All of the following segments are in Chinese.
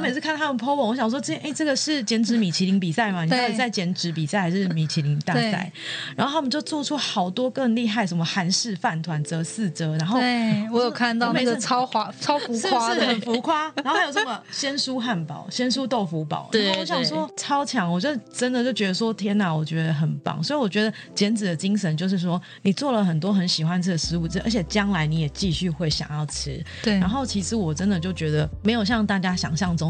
每次看他们 po 文，我想说这哎，这个是减脂米其林比赛吗？你到底在减脂比赛还是米其林大赛？然后他们就做出好多更厉害，什么韩式饭团折四折，然后对我有看到那个超华超浮夸的，很浮夸。然后还有什么鲜蔬汉堡、鲜蔬豆腐堡，然后我想说超强，我就真的就觉得说天哪，我觉得很棒。所以我觉得减脂的精神就是说，你做了很多很喜欢吃的食物，这而且将来你也继续会想要吃。对，然后其实我真的就觉得没有像大家想象中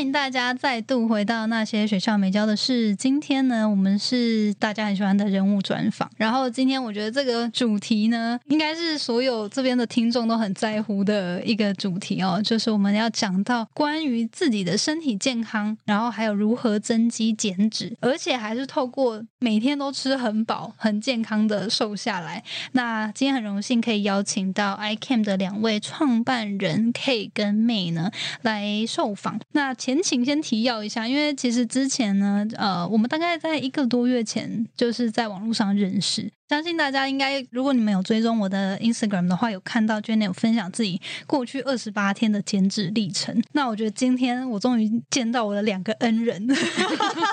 欢迎大家再度回到那些学校没教的事。今天呢，我们是大家很喜欢的人物专访。然后今天我觉得这个主题呢，应该是所有这边的听众都很在乎的一个主题哦，就是我们要讲到关于自己的身体健康，然后还有如何增肌减脂，而且还是透过每天都吃很饱、很健康的瘦下来。那今天很荣幸可以邀请到 iCam 的两位创办人 K 跟 May 呢来受访。那前请先提要一下，因为其实之前呢，呃，我们大概在一个多月前就是在网络上认识。相信大家应该，如果你们有追踪我的 Instagram 的话，有看到 Jenny 有分享自己过去二十八天的减脂历程。那我觉得今天我终于见到我的两个恩人，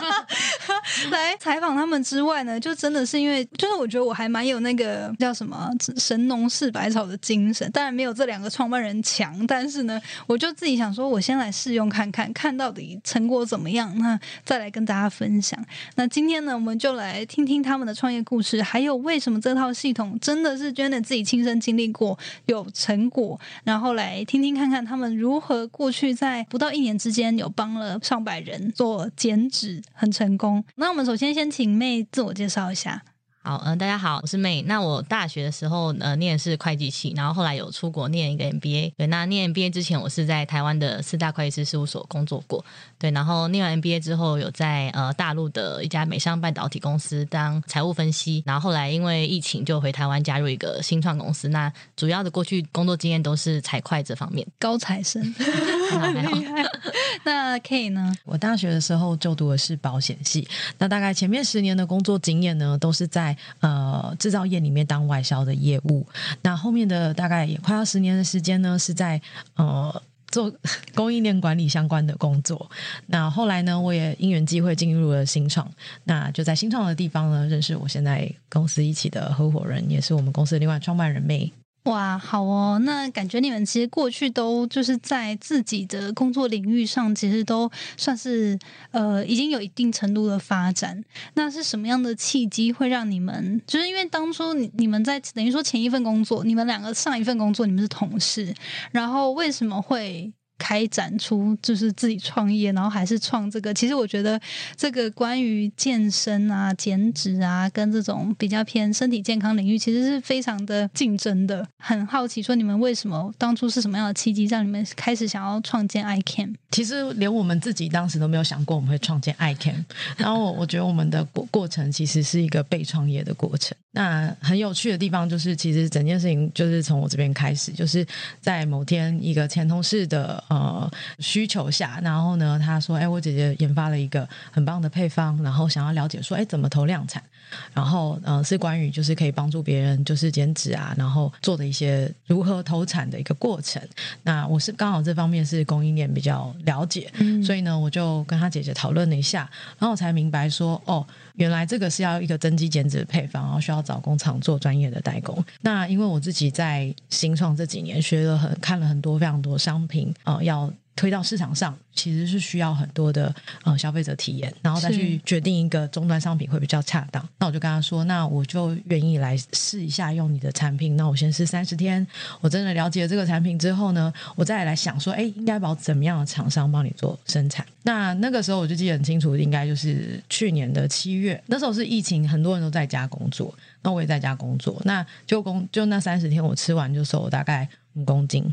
来采访他们之外呢，就真的是因为，就是我觉得我还蛮有那个叫什么神农氏百草的精神。当然没有这两个创办人强，但是呢，我就自己想说，我先来试用看看，看到底成果怎么样，那再来跟大家分享。那今天呢，我们就来听听他们的创业故事，还有。为什么这套系统真的是 Janet 自己亲身经历过有成果，然后来听听看看他们如何过去在不到一年之间有帮了上百人做减脂，很成功。那我们首先先请妹自我介绍一下。好，嗯，大家好，我是 May。那我大学的时候，呃，念的是会计系，然后后来有出国念一个 MBA。对，那念 MBA 之前，我是在台湾的四大会计师事务所工作过。对，然后念完 MBA 之后，有在呃大陆的一家美商半导体公司当财务分析。然后后来因为疫情，就回台湾加入一个新创公司。那主要的过去工作经验都是财会这方面，高材生，厉害。那 K 呢？我大学的时候就读的是保险系，那大概前面十年的工作经验呢，都是在。呃，制造业里面当外销的业务，那后面的大概也快要十年的时间呢，是在呃 做 供应链管理相关的工作。那后来呢，我也因缘机会进入了新创，那就在新创的地方呢，认识我现在公司一起的合伙人，也是我们公司的另外创办人妹。哇，好哦，那感觉你们其实过去都就是在自己的工作领域上，其实都算是呃已经有一定程度的发展。那是什么样的契机会让你们？就是因为当初你你们在等于说前一份工作，你们两个上一份工作你们是同事，然后为什么会？开展出就是自己创业，然后还是创这个。其实我觉得这个关于健身啊、减脂啊，跟这种比较偏身体健康领域，其实是非常的竞争的。很好奇，说你们为什么当初是什么样的契机，让你们开始想要创建 i can？其实连我们自己当时都没有想过我们会创建 i can。然后我觉得我们的过过程其实是一个被创业的过程。那很有趣的地方就是，其实整件事情就是从我这边开始，就是在某天一个前同事的。呃，需求下，然后呢，他说：“哎，我姐姐研发了一个很棒的配方，然后想要了解说，哎，怎么投量产？然后，嗯，是关于就是可以帮助别人就是减脂啊，然后做的一些如何投产的一个过程。那我是刚好这方面是供应链比较了解，所以呢，我就跟他姐姐讨论了一下，然后我才明白说，哦，原来这个是要一个增肌减脂的配方，然后需要找工厂做专业的代工。那因为我自己在新创这几年学了很看了很多非常多商品啊。”要推到市场上，其实是需要很多的呃消费者体验，然后再去决定一个终端商品会比较恰当。那我就跟他说，那我就愿意来试一下用你的产品。那我先试三十天，我真的了解了这个产品之后呢，我再来想说，哎，应该找怎么样的厂商帮你做生产。那那个时候我就记得很清楚，应该就是去年的七月，那时候是疫情，很多人都在家工作，那我也在家工作。那就工就那三十天，我吃完就瘦了大概五公斤。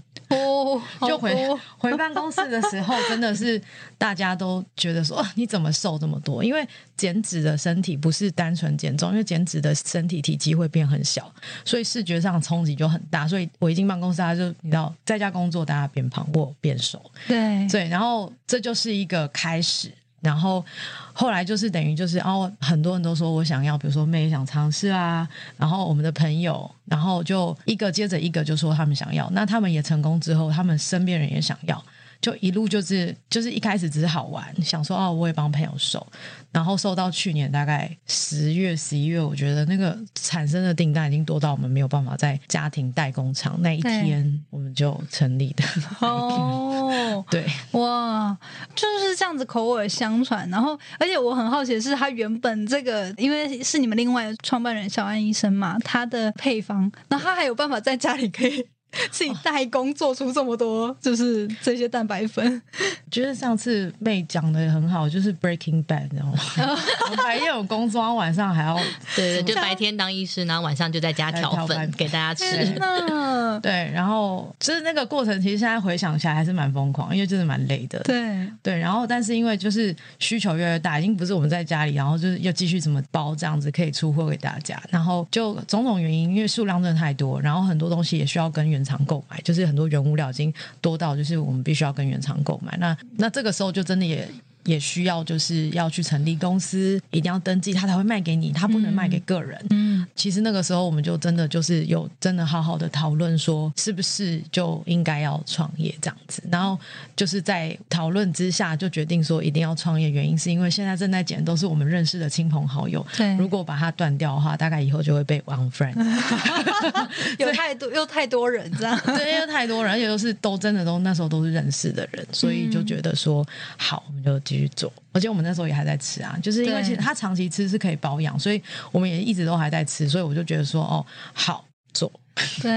就回 回办公室的时候，真的是大家都觉得说，啊你怎么瘦这么多？因为减脂的身体不是单纯减重，因为减脂的身体体积会变很小，所以视觉上冲击就很大。所以我一进办公室，大家就你知道，在家工作大家变胖或变瘦，对对，然后这就是一个开始。然后后来就是等于就是哦，很多人都说我想要，比如说妹也想尝试啊，然后我们的朋友，然后就一个接着一个就说他们想要，那他们也成功之后，他们身边人也想要，就一路就是就是一开始只是好玩，想说哦，我也帮朋友收，然后收到去年大概十月十一月，我觉得那个产生的订单已经多到我们没有办法在家庭代工厂那一天我们就成立的，哦，对。哇，就是这样子口耳相传。然后，而且我很好奇的是，他原本这个，因为是你们另外创办人小安医生嘛，他的配方，那他还有办法在家里可以 自己代工做出这么多，就是这些蛋白粉。觉得上次妹讲的很好，就是 Breaking Bad，你知道吗？我白天有工作，然后晚上还要对对，就白天当医师，然后晚上就在家调粉来调饭给大家吃。那对，然后就是那个过程，其实现在回想起来还是蛮疯狂，因为真的蛮累的。对对，然后但是因为就是需求越来越大，已经不是我们在家里，然后就是又继续怎么包这样子可以出货给大家，然后就种种原因，因为数量真的太多，然后很多东西也需要跟原厂购买，就是很多原物料已经多到就是我们必须要跟原厂购买。那那这个时候就真的也。也需要就是要去成立公司，一定要登记，他才会卖给你，他不能卖给个人。嗯，其实那个时候我们就真的就是有真的好好的讨论说，是不是就应该要创业这样子。然后就是在讨论之下就决定说一定要创业，原因是因为现在正在剪都是我们认识的亲朋好友，对如果把它断掉的话，大概以后就会被 unfriend。有太多又太多人这样。对，因为太多人，而且都是都真的都那时候都是认识的人，所以就觉得说好，我们就继续做。而且我们那时候也还在吃啊，就是因为对其实它长期吃是可以保养，所以我们也一直都还在吃，所以我就觉得说哦，好做。对，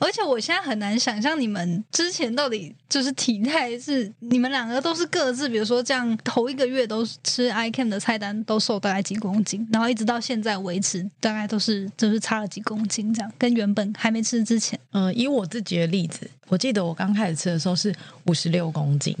而且我现在很难想象你们之前到底就是体态是你们两个都是各自，比如说这样头一个月都是吃 i can 的菜单都瘦大概几公斤，然后一直到现在维持大概都是就是差了几公斤这样，跟原本还没吃之前。嗯、以我自己的例子，我记得我刚开始吃的时候是五十六公斤，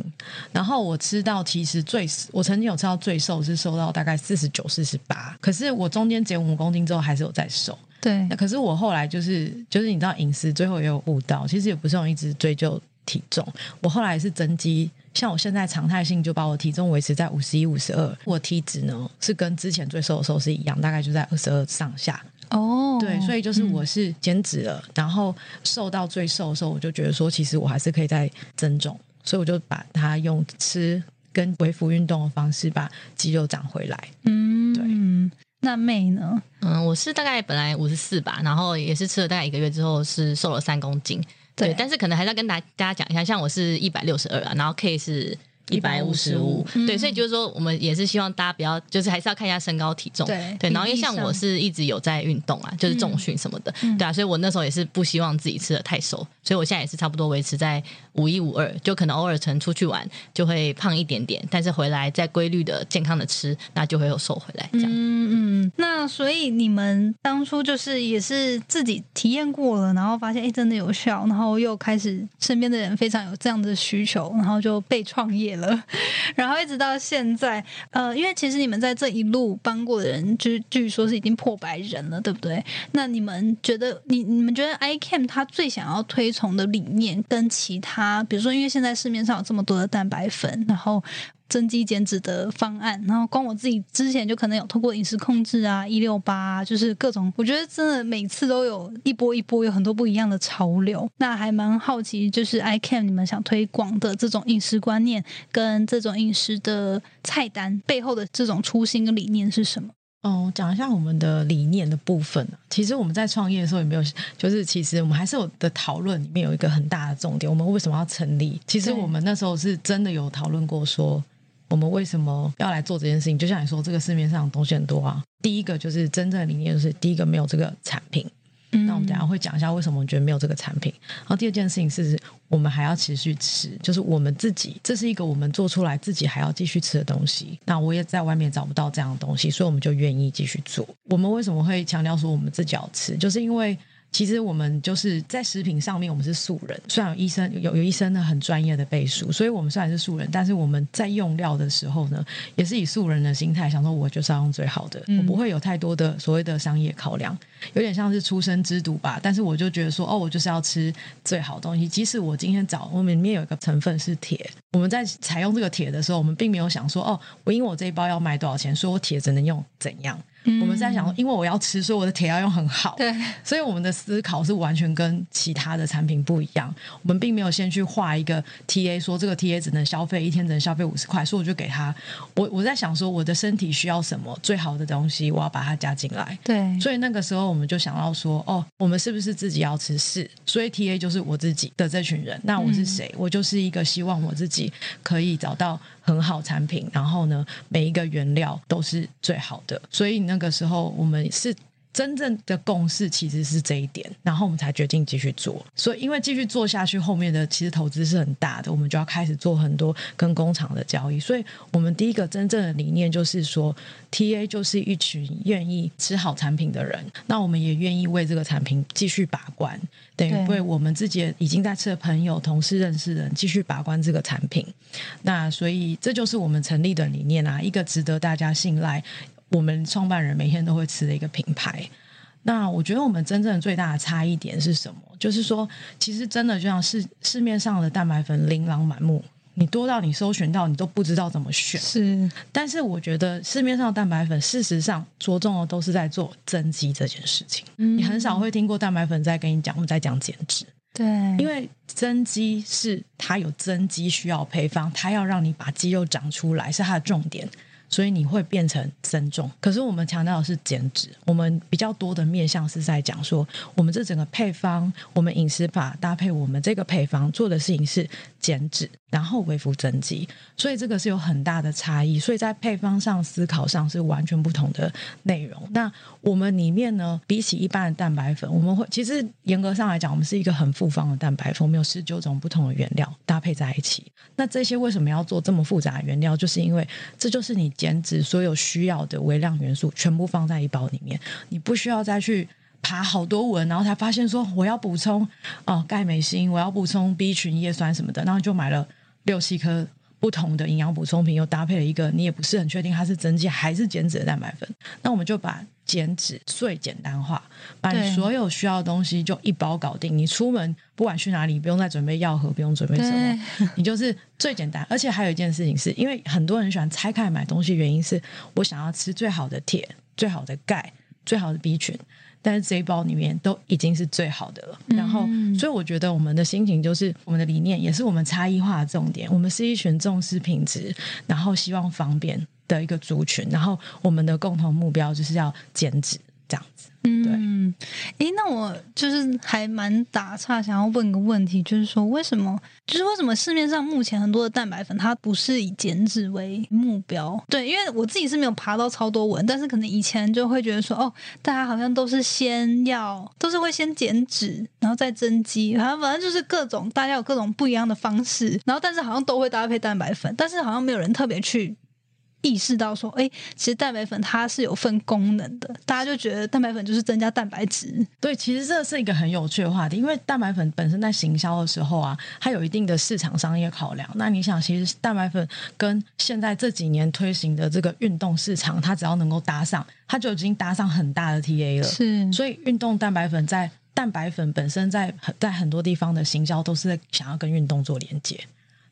然后我吃到其实最我曾经有吃到最瘦是瘦到大概四十九、四十八，可是我中间减五公斤之后还是有在瘦。对那可是我后来就是就是你知道饮食最后也有悟到，其实也不是用一直追究体重，我后来是增肌。像我现在常态性就把我体重维持在五十一、五十二，我体脂呢是跟之前最瘦的时候是一样，大概就在二十二上下。哦，对，所以就是我是减脂了，然后瘦到最瘦的时候，我就觉得说，其实我还是可以再增重，所以我就把它用吃跟恢复运动的方式把肌肉长回来。嗯，那妹呢？嗯，我是大概本来五十四吧，然后也是吃了大概一个月之后是瘦了三公斤。对对，但是可能还是要跟大大家讲一下，像我是一百六十二啊，然后 K 是。一百五十五，155对，所以就是说，我们也是希望大家不要，就是还是要看一下身高体重，对对。然后因为像我是一直有在运动啊，就是重训什么的，对啊，所以我那时候也是不希望自己吃的太瘦，所以我现在也是差不多维持在五一五二，就可能偶尔曾出去玩就会胖一点点，但是回来再规律的健康的吃，那就会有瘦回来这样。嗯嗯，那所以你们当初就是也是自己体验过了，然后发现哎真的有效，然后又开始身边的人非常有这样的需求，然后就被创业了，然后一直到现在，呃，因为其实你们在这一路帮过的人，就是据说是已经破百人了，对不对？那你们觉得你你们觉得 iCam 他最想要推崇的理念跟其他，比如说因为现在市面上有这么多的蛋白粉，然后增肌减脂的方案，然后光我自己之前就可能有通过饮食控制啊、一六八啊，就是各种，我觉得真的每次都有一波一波，有很多不一样的潮流。那还蛮好奇，就是 i can 你们想推广的这种饮食观念跟这种饮食的菜单背后的这种初心跟理念是什么？哦，讲一下我们的理念的部分啊。其实我们在创业的时候也没有，就是其实我们还是有的讨论里面有一个很大的重点，我们为什么要成立？其实我们那时候是真的有讨论过说。我们为什么要来做这件事情？就像你说，这个市面上东西很多啊。第一个就是真正的理念，就是第一个没有这个产品。嗯那我们等下会讲一下为什么我们觉得没有这个产品。然后第二件事情是我们还要持续吃，就是我们自己，这是一个我们做出来自己还要继续吃的东西。那我也在外面找不到这样的东西，所以我们就愿意继续做。我们为什么会强调说我们自己要吃，就是因为。其实我们就是在食品上面，我们是素人。虽然有医生有有医生呢很专业的背书，所以我们虽然是素人，但是我们在用料的时候呢，也是以素人的心态，想说我就是要用最好的，我不会有太多的所谓的商业考量，有点像是出生之毒吧。但是我就觉得说，哦，我就是要吃最好的东西，即使我今天找我们里面有一个成分是铁，我们在采用这个铁的时候，我们并没有想说，哦，我因为我这一包要卖多少钱，所以我铁只能用怎样。我们在想，因为我要吃，所以我的铁要用很好。对，所以我们的思考是完全跟其他的产品不一样。我们并没有先去画一个 TA，说这个 TA 只能消费一天只能消费五十块，所以我就给他。我我在想说，我的身体需要什么最好的东西，我要把它加进来。对，所以那个时候我们就想到说，哦，我们是不是自己要吃？是，所以 TA 就是我自己的这群人。那我是谁？我就是一个希望我自己可以找到。很好产品，然后呢，每一个原料都是最好的，所以那个时候我们是真正的共识，其实是这一点，然后我们才决定继续做。所以因为继续做下去，后面的其实投资是很大的，我们就要开始做很多跟工厂的交易。所以我们第一个真正的理念就是说，TA 就是一群愿意吃好产品的人，那我们也愿意为这个产品继续把关。等于为我们自己已经在吃的朋友、同事、认识人继续把关这个产品，那所以这就是我们成立的理念啊，一个值得大家信赖，我们创办人每天都会吃的一个品牌。那我觉得我们真正最大的差异点是什么？就是说，其实真的就像市市面上的蛋白粉琳琅满目。你多到你搜寻到你都不知道怎么选，是。但是我觉得市面上的蛋白粉，事实上着重的都是在做增肌这件事情。你很少会听过蛋白粉在跟你讲我们在讲减脂，对。因为增肌是它有增肌需要配方，它要让你把肌肉长出来是它的重点。所以你会变成增重，可是我们强调的是减脂。我们比较多的面向是在讲说，我们这整个配方，我们饮食法搭配我们这个配方做的事情是减脂，然后恢复增肌。所以这个是有很大的差异。所以在配方上思考上是完全不同的内容。那我们里面呢，比起一般的蛋白粉，我们会其实严格上来讲，我们是一个很复方的蛋白粉，我们有十九种不同的原料搭配在一起。那这些为什么要做这么复杂的原料？就是因为这就是你。减脂所有需要的微量元素全部放在一包里面，你不需要再去爬好多文，然后才发现说我要补充哦钙镁锌，我要补充 B 群叶酸什么的，然后就买了六七颗不同的营养补充品，又搭配了一个你也不是很确定它是增肌还是减脂的蛋白粉，那我们就把。减脂最简单化，把你所有需要的东西就一包搞定。你出门不管去哪里，不用再准备药盒，不用准备什么，你就是最简单。而且还有一件事情是，因为很多人喜欢拆开买东西，原因是我想要吃最好的铁、最好的钙、最好的 B 群，但是这一包里面都已经是最好的了。然后，所以我觉得我们的心情就是，我们的理念也是我们差异化的重点。我们是一群重视品质，然后希望方便。的一个族群，然后我们的共同目标就是要减脂，这样子。嗯，诶，那我就是还蛮打岔，想要问个问题，就是说，为什么，就是为什么市面上目前很多的蛋白粉，它不是以减脂为目标？对，因为我自己是没有爬到超多文，但是可能以前就会觉得说，哦，大家好像都是先要，都是会先减脂，然后再增肌，好像反正就是各种大家有各种不一样的方式，然后但是好像都会搭配蛋白粉，但是好像没有人特别去。意识到说，哎，其实蛋白粉它是有分功能的，大家就觉得蛋白粉就是增加蛋白质。对，其实这是一个很有趣的话题，因为蛋白粉本身在行销的时候啊，它有一定的市场商业考量。那你想，其实蛋白粉跟现在这几年推行的这个运动市场，它只要能够搭上，它就已经搭上很大的 TA 了。是，所以运动蛋白粉在蛋白粉本身在在很多地方的行销都是在想要跟运动做连接。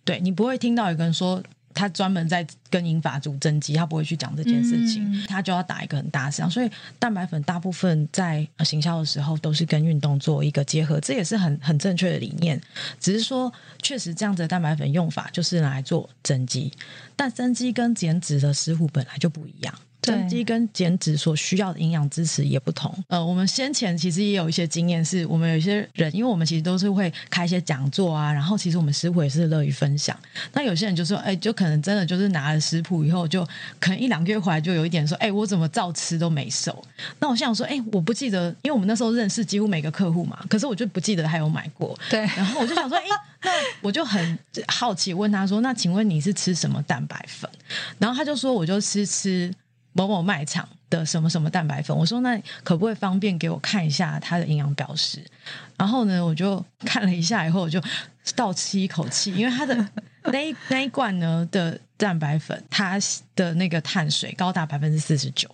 对你不会听到有个人说。他专门在跟银发族增肌，他不会去讲这件事情，他就要打一个很大市场。所以蛋白粉大部分在行销的时候都是跟运动做一个结合，这也是很很正确的理念。只是说，确实这样子的蛋白粉用法就是拿来做增肌，但增肌跟减脂的师傅本来就不一样。增肌跟减脂所需要的营养支持也不同。呃，我们先前其实也有一些经验，是我们有一些人，因为我们其实都是会开一些讲座啊，然后其实我们食谱也是乐于分享。那有些人就说，哎，就可能真的就是拿了食谱以后，就可能一两个月回来就有一点说，哎，我怎么照吃都没瘦。那我想说，哎，我不记得，因为我们那时候认识几乎每个客户嘛，可是我就不记得他有买过。对，然后我就想说，哎，那我就很好奇问他说，那请问你是吃什么蛋白粉？然后他就说，我就吃吃。某某卖场的什么什么蛋白粉。我说那可不可以方便给我看一下它的营养标识？然后呢，我就看了一下以后，我就倒吸一口气，因为它的 那一那一罐呢的蛋白粉，它的那个碳水高达百分之四十九。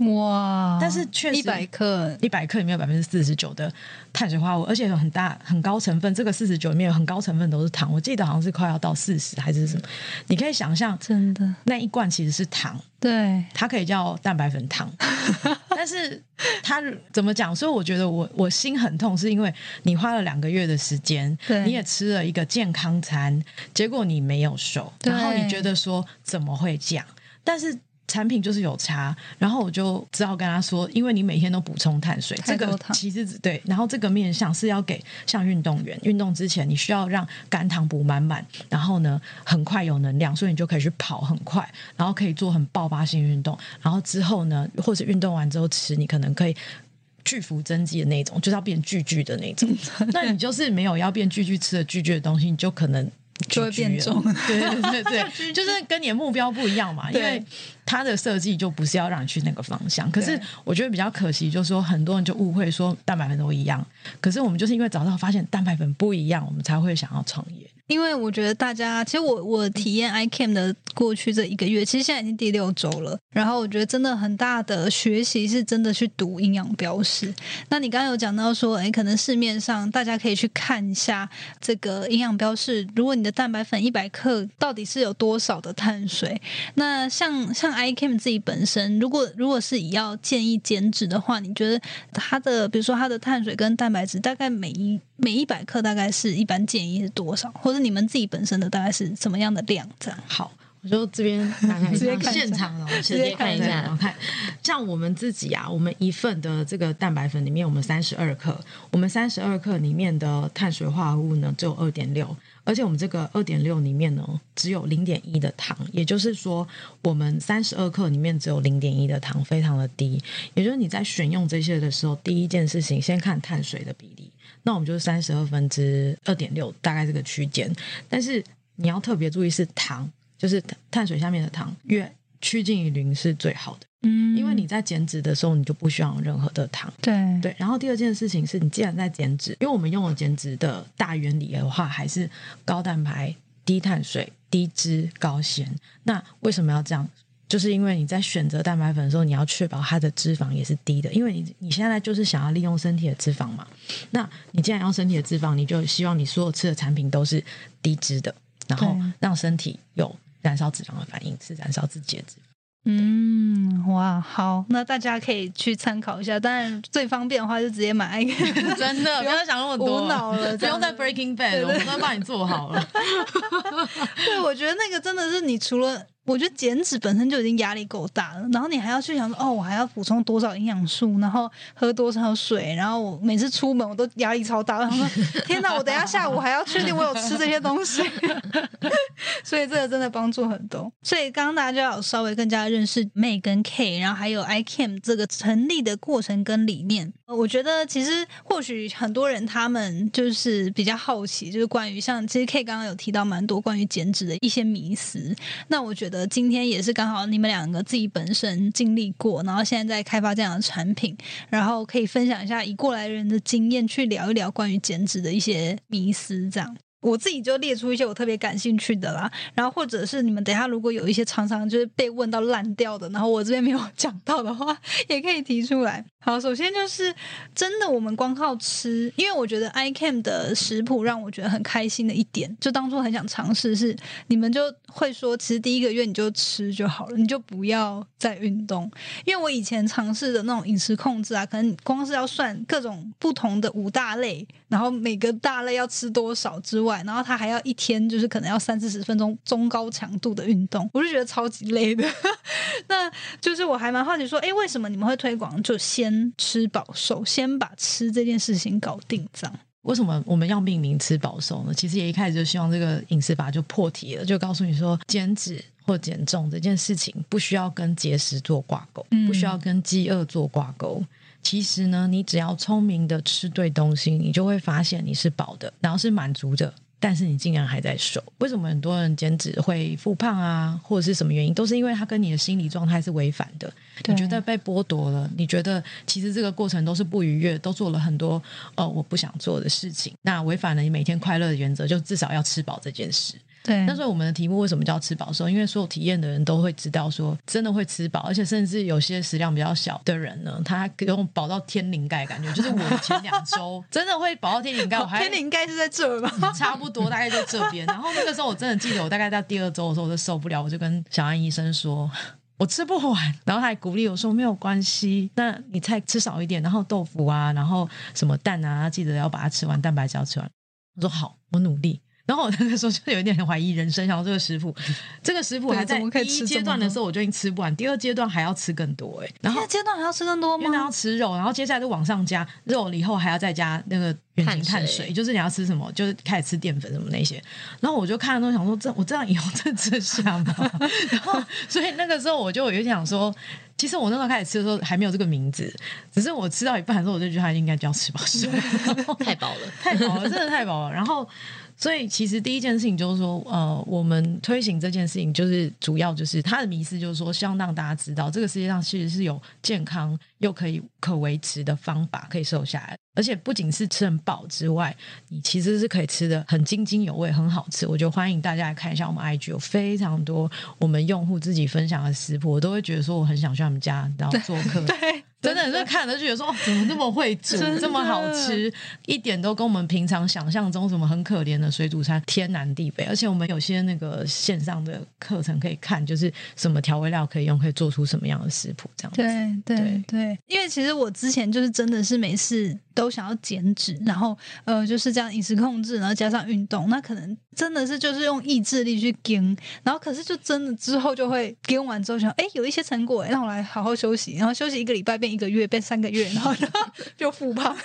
哇！但是确实一百克一百克里面有百分之四十九的碳水化合物，而且有很大很高成分。这个四十九里面有很高成分都是糖，我记得好像是快要到四十还是什么。你可以想象，真的那一罐其实是糖，对，它可以叫蛋白粉糖。但是它怎么讲？所以我觉得我我心很痛，是因为你花了两个月的时间，你也吃了一个健康餐，结果你没有瘦，然后你觉得说怎么会这样？但是。产品就是有差，然后我就只好跟他说，因为你每天都补充碳水，这个其实只对，然后这个面向是要给像运动员，运动之前你需要让肝糖补满满，然后呢很快有能量，所以你就可以去跑很快，然后可以做很爆发性运动，然后之后呢，或者运动完之后吃，你可能可以。巨幅增肌的那种，就是要变巨巨的那种。那你就是没有要变巨巨吃的巨巨的东西，你就可能就会变重对对对对，就是跟你的目标不一样嘛。因为它的设计就不是要让你去那个方向。可是我觉得比较可惜，就是说很多人就误会说蛋白粉都一样，可是我们就是因为早上发现蛋白粉不一样，我们才会想要创业。因为我觉得大家，其实我我体验 iCam 的过去这一个月，其实现在已经第六周了。然后我觉得真的很大的学习是真的去读营养标识。那你刚刚有讲到说，哎，可能市面上大家可以去看一下这个营养标示，如果你的蛋白粉一百克到底是有多少的碳水？那像像 iCam 自己本身，如果如果是要建议减脂的话，你觉得它的比如说它的碳水跟蛋白质大概每一每一百克大概是一般建议是多少，或者你们自己本身的大概是什么样的量？这样好，我就这边大概直接看现场哦，直接看一下我看，像我们自己啊，我们一份的这个蛋白粉里面，我们三十二克，我们三十二克里面的碳水化合物呢只有二点六，而且我们这个二点六里面呢只有零点一的糖，也就是说，我们三十二克里面只有零点一的糖，非常的低。也就是你在选用这些的时候，第一件事情先看碳水的比例，那我们就是三十二分之二点六，大概这个区间。但是你要特别注意是糖，就是碳碳水下面的糖越趋近于零是最好的，嗯因为你在减脂的时候，你就不需要任何的糖。对对，然后第二件事情是你既然在减脂，因为我们用了减脂的大原理的话，还是高蛋白、低碳水、低脂、高纤。那为什么要这样？就是因为你在选择蛋白粉的时候，你要确保它的脂肪也是低的，因为你你现在就是想要利用身体的脂肪嘛。那你既然要身体的脂肪，你就希望你所有吃的产品都是低脂的，然后对让身体有燃烧脂肪的反应，是燃烧自己的脂肪。嗯，哇，好，那大家可以去参考一下。当然，最方便的话就直接买 真的，不要想那么多，无脑了不用再 Breaking Bad，我们都帮你做好了。对，我觉得那个真的是你除了。我觉得减脂本身就已经压力够大了，然后你还要去想说，哦，我还要补充多少营养素，然后喝多少水，然后我每次出门我都压力超大。我想说，天哪，我等一下下午还要确定我有吃这些东西，所以这个真的帮助很多。所以刚刚大家就要稍微更加认识 May 跟 K，然后还有 iCam 这个成立的过程跟理念。我觉得其实或许很多人他们就是比较好奇，就是关于像其实 K 刚刚有提到蛮多关于减脂的一些迷思。那我觉得今天也是刚好你们两个自己本身经历过，然后现在在开发这样的产品，然后可以分享一下以过来人的经验去聊一聊关于减脂的一些迷思，这样。我自己就列出一些我特别感兴趣的啦，然后或者是你们等一下如果有一些常常就是被问到烂掉的，然后我这边没有 讲到的话，也可以提出来。好，首先就是真的，我们光靠吃，因为我觉得 iCam 的食谱让我觉得很开心的一点，就当初很想尝试是，你们就会说，其实第一个月你就吃就好了，你就不要再运动。因为我以前尝试的那种饮食控制啊，可能光是要算各种不同的五大类，然后每个大类要吃多少之外，然后他还要一天就是可能要三四十分钟中高强度的运动，我就觉得超级累的。那就是我还蛮好奇说，哎，为什么你们会推广就先吃饱瘦，先把吃这件事情搞定这样？为什么我们要命名吃饱瘦呢？其实也一开始就希望这个饮食法就破题了，就告诉你说，减脂或减重这件事情不需要跟节食做挂钩，嗯不需要跟饥饿做挂钩。其实呢，你只要聪明的吃对东西，你就会发现你是饱的，然后是满足的。但是你竟然还在瘦。为什么很多人减脂会复胖啊，或者是什么原因，都是因为他跟你的心理状态是违反的。你觉得被剥夺了，你觉得其实这个过程都是不愉悦，都做了很多呃我不想做的事情，那违反了你每天快乐的原则，就至少要吃饱这件事。对，那时候我们的题目为什么叫吃饱瘦？因为所有体验的人都会知道，说真的会吃饱，而且甚至有些食量比较小的人呢，他用饱到天灵盖，感觉就是我前两周 真的会饱到天灵盖，我还天灵盖是在这吗？差不多大概在这边。然后那个时候我真的记得，我大概在第二周的时候我就受不了，我就跟小安医生说。我吃不完，然后他还鼓励我说没有关系，那你菜吃少一点，然后豆腐啊，然后什么蛋啊，记得要把它吃完，蛋白质要吃完。我说好，我努力。然后我那个时候就有一点怀疑人生，想到这个食谱，这个食谱还在第一阶段的时候我就已经吃不完，第二阶段还要吃更多哎。然后阶段还要吃更多吗？因为要吃肉，然后接下来就往上加肉了以后还要再加那个原型碳水，就是你要吃什么，就是开始吃淀粉什么那些。然后我就看都想说，这我这样以后真吃下吗？然后 所以那个时候我就有点想说，其实我那时候开始吃的时候还没有这个名字，只是我吃到一半的时候我就觉得它应该叫吃饱食，太饱了，太饱了，真的太饱了。然后。所以其实第一件事情就是说，呃，我们推行这件事情，就是主要就是他的迷思，就是说，希望让大家知道，这个世界上其实是有健康又可以可维持的方法，可以瘦下来。而且不仅是吃很饱之外，你其实是可以吃的很津津有味，很好吃。我就欢迎大家来看一下我们 IG，有非常多我们用户自己分享的食谱，我都会觉得说我很想去他们家然后做客。对。真的是看了就觉得说，哦，怎么那么会煮，这么好吃，一点都跟我们平常想象中什么很可怜的水煮餐天南地北。而且我们有些那个线上的课程可以看，就是什么调味料可以用，可以做出什么样的食谱这样。对对对，因为其实我之前就是真的是没事。都想要减脂，然后呃就是这样饮食控制，然后加上运动，那可能真的是就是用意志力去跟，然后可是就真的之后就会跟完之后想，哎有一些成果，让我来好好休息，然后休息一个礼拜变一个月变三个月，然后 就复胖。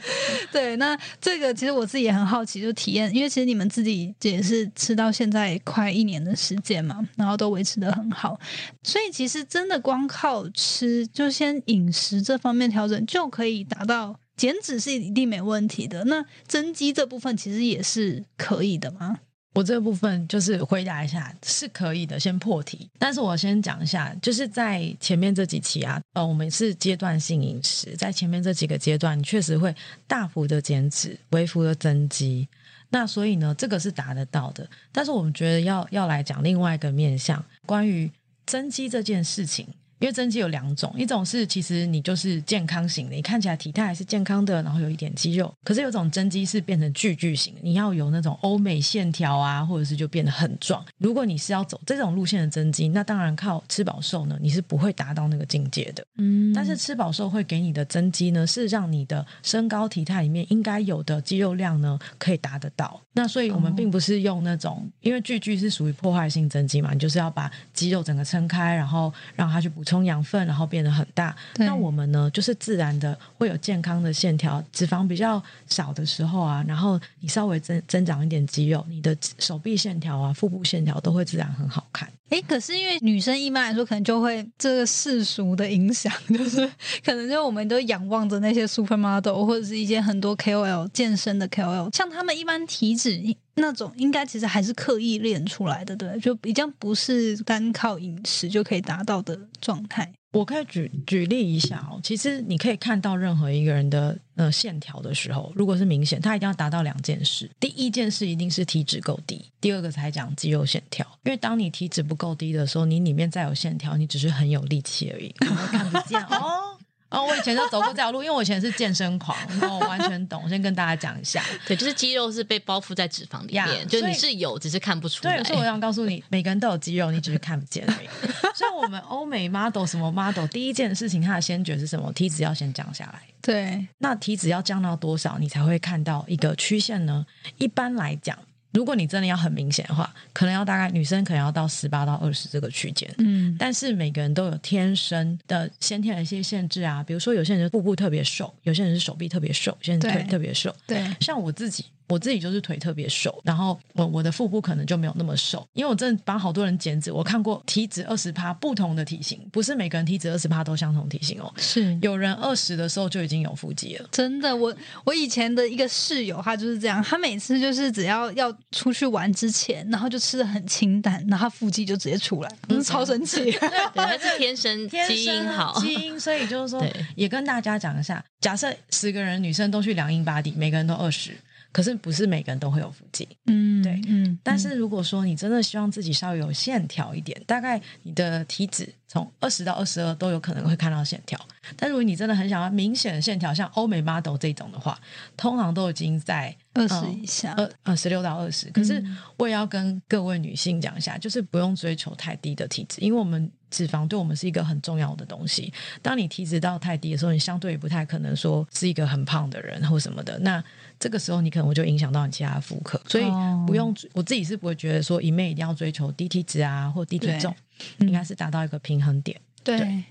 对，那这个其实我自己也很好奇，就体验，因为其实你们自己也是吃到现在快一年的时间嘛，然后都维持的很好，所以其实真的光靠吃，就先饮食这方面调整就可以达到。减脂是一定没问题的，那增肌这部分其实也是可以的吗？我这部分就是回答一下，是可以的，先破题。但是我先讲一下，就是在前面这几期啊，呃，我们是阶段性饮食，在前面这几个阶段，确实会大幅的减脂，微幅的增肌。那所以呢，这个是达得到的。但是我们觉得要要来讲另外一个面向，关于增肌这件事情。因为增肌有两种，一种是其实你就是健康型的，你看起来体态还是健康的，然后有一点肌肉。可是有种增肌是变成巨巨型，你要有那种欧美线条啊，或者是就变得很壮。如果你是要走这种路线的增肌，那当然靠吃饱瘦呢，你是不会达到那个境界的。嗯，但是吃饱瘦会给你的增肌呢，是让你的身高体态里面应该有的肌肉量呢，可以达得到。那所以我们并不是用那种，因为巨巨是属于破坏性增肌嘛，你就是要把肌肉整个撑开，然后让它去补。充养分，然后变得很大。那我们呢，就是自然的会有健康的线条，脂肪比较少的时候啊，然后你稍微增增长一点肌肉，你的手臂线条啊、腹部线条都会自然很好看。哎，可是因为女生一般来说，可能就会这个世俗的影响，就是可能就我们都仰望着那些 supermodel 或者是一些很多 KOL 健身的 KOL，像他们一般体脂那种，应该其实还是刻意练出来的，对，就比较不是单靠饮食就可以达到的状态。我可以举举例一下哦，其实你可以看到任何一个人的呃线条的时候，如果是明显，他一定要达到两件事。第一件事一定是体脂够低，第二个才讲肌肉线条。因为当你体脂不够低的时候，你里面再有线条，你只是很有力气而已，看不见哦。哦，我以前就走过这条路，因为我以前是健身狂，然后完全懂。我先跟大家讲一下，对，就是肌肉是被包覆在脂肪里面，就你是有，只是看不出来。对，所以我想告诉你，每个人都有肌肉，你只是看不见而已。所以，我们欧美 model 什么 model，第一件事情，他的先决是什么？体脂要先降下来。对，那体脂要降到多少，你才会看到一个曲线呢？一般来讲。如果你真的要很明显的话，可能要大概女生可能要到十八到二十这个区间。嗯，但是每个人都有天生的先天的一些限制啊，比如说有些人腹部特别瘦，有些人是手臂特别瘦，有些人腿特别瘦。对，像我自己，我自己就是腿特别瘦，然后我我的腹部可能就没有那么瘦，因为我真的帮好多人减脂，我看过体脂二十趴不同的体型，不是每个人体脂二十趴都相同体型哦。是有人二十的时候就已经有腹肌了，真的，我我以前的一个室友，他就是这样，他每次就是只要要出去玩之前，然后就吃的很清淡，然后他腹肌就直接出来，超神奇。对，他是天生 天基因生好，基因，所以就是说，也跟大家讲一下，假设十个人女生都去量英巴底，每个人都二十，可是不是每个人都会有腹肌。嗯，对嗯，但是如果说你真的希望自己稍微有线条一点，大概你的体脂从二十到二十二都有可能会看到线条。但如果你真的很想要明显的线条，像欧美 model 这种的话，通常都已经在二十嗯以下，二呃十六到二十。可是我也要跟各位女性讲一下，就是不用追求太低的体脂，因为我们脂肪对我们是一个很重要的东西。当你体脂到太低的时候，你相对也不太可能说是一个很胖的人或什么的。那这个时候你可能我就影响到你其他的妇科，所以哦不用。我自己是不会觉得说一妹一定要追求低体脂啊或低体重，应该是达到一个平衡点。对，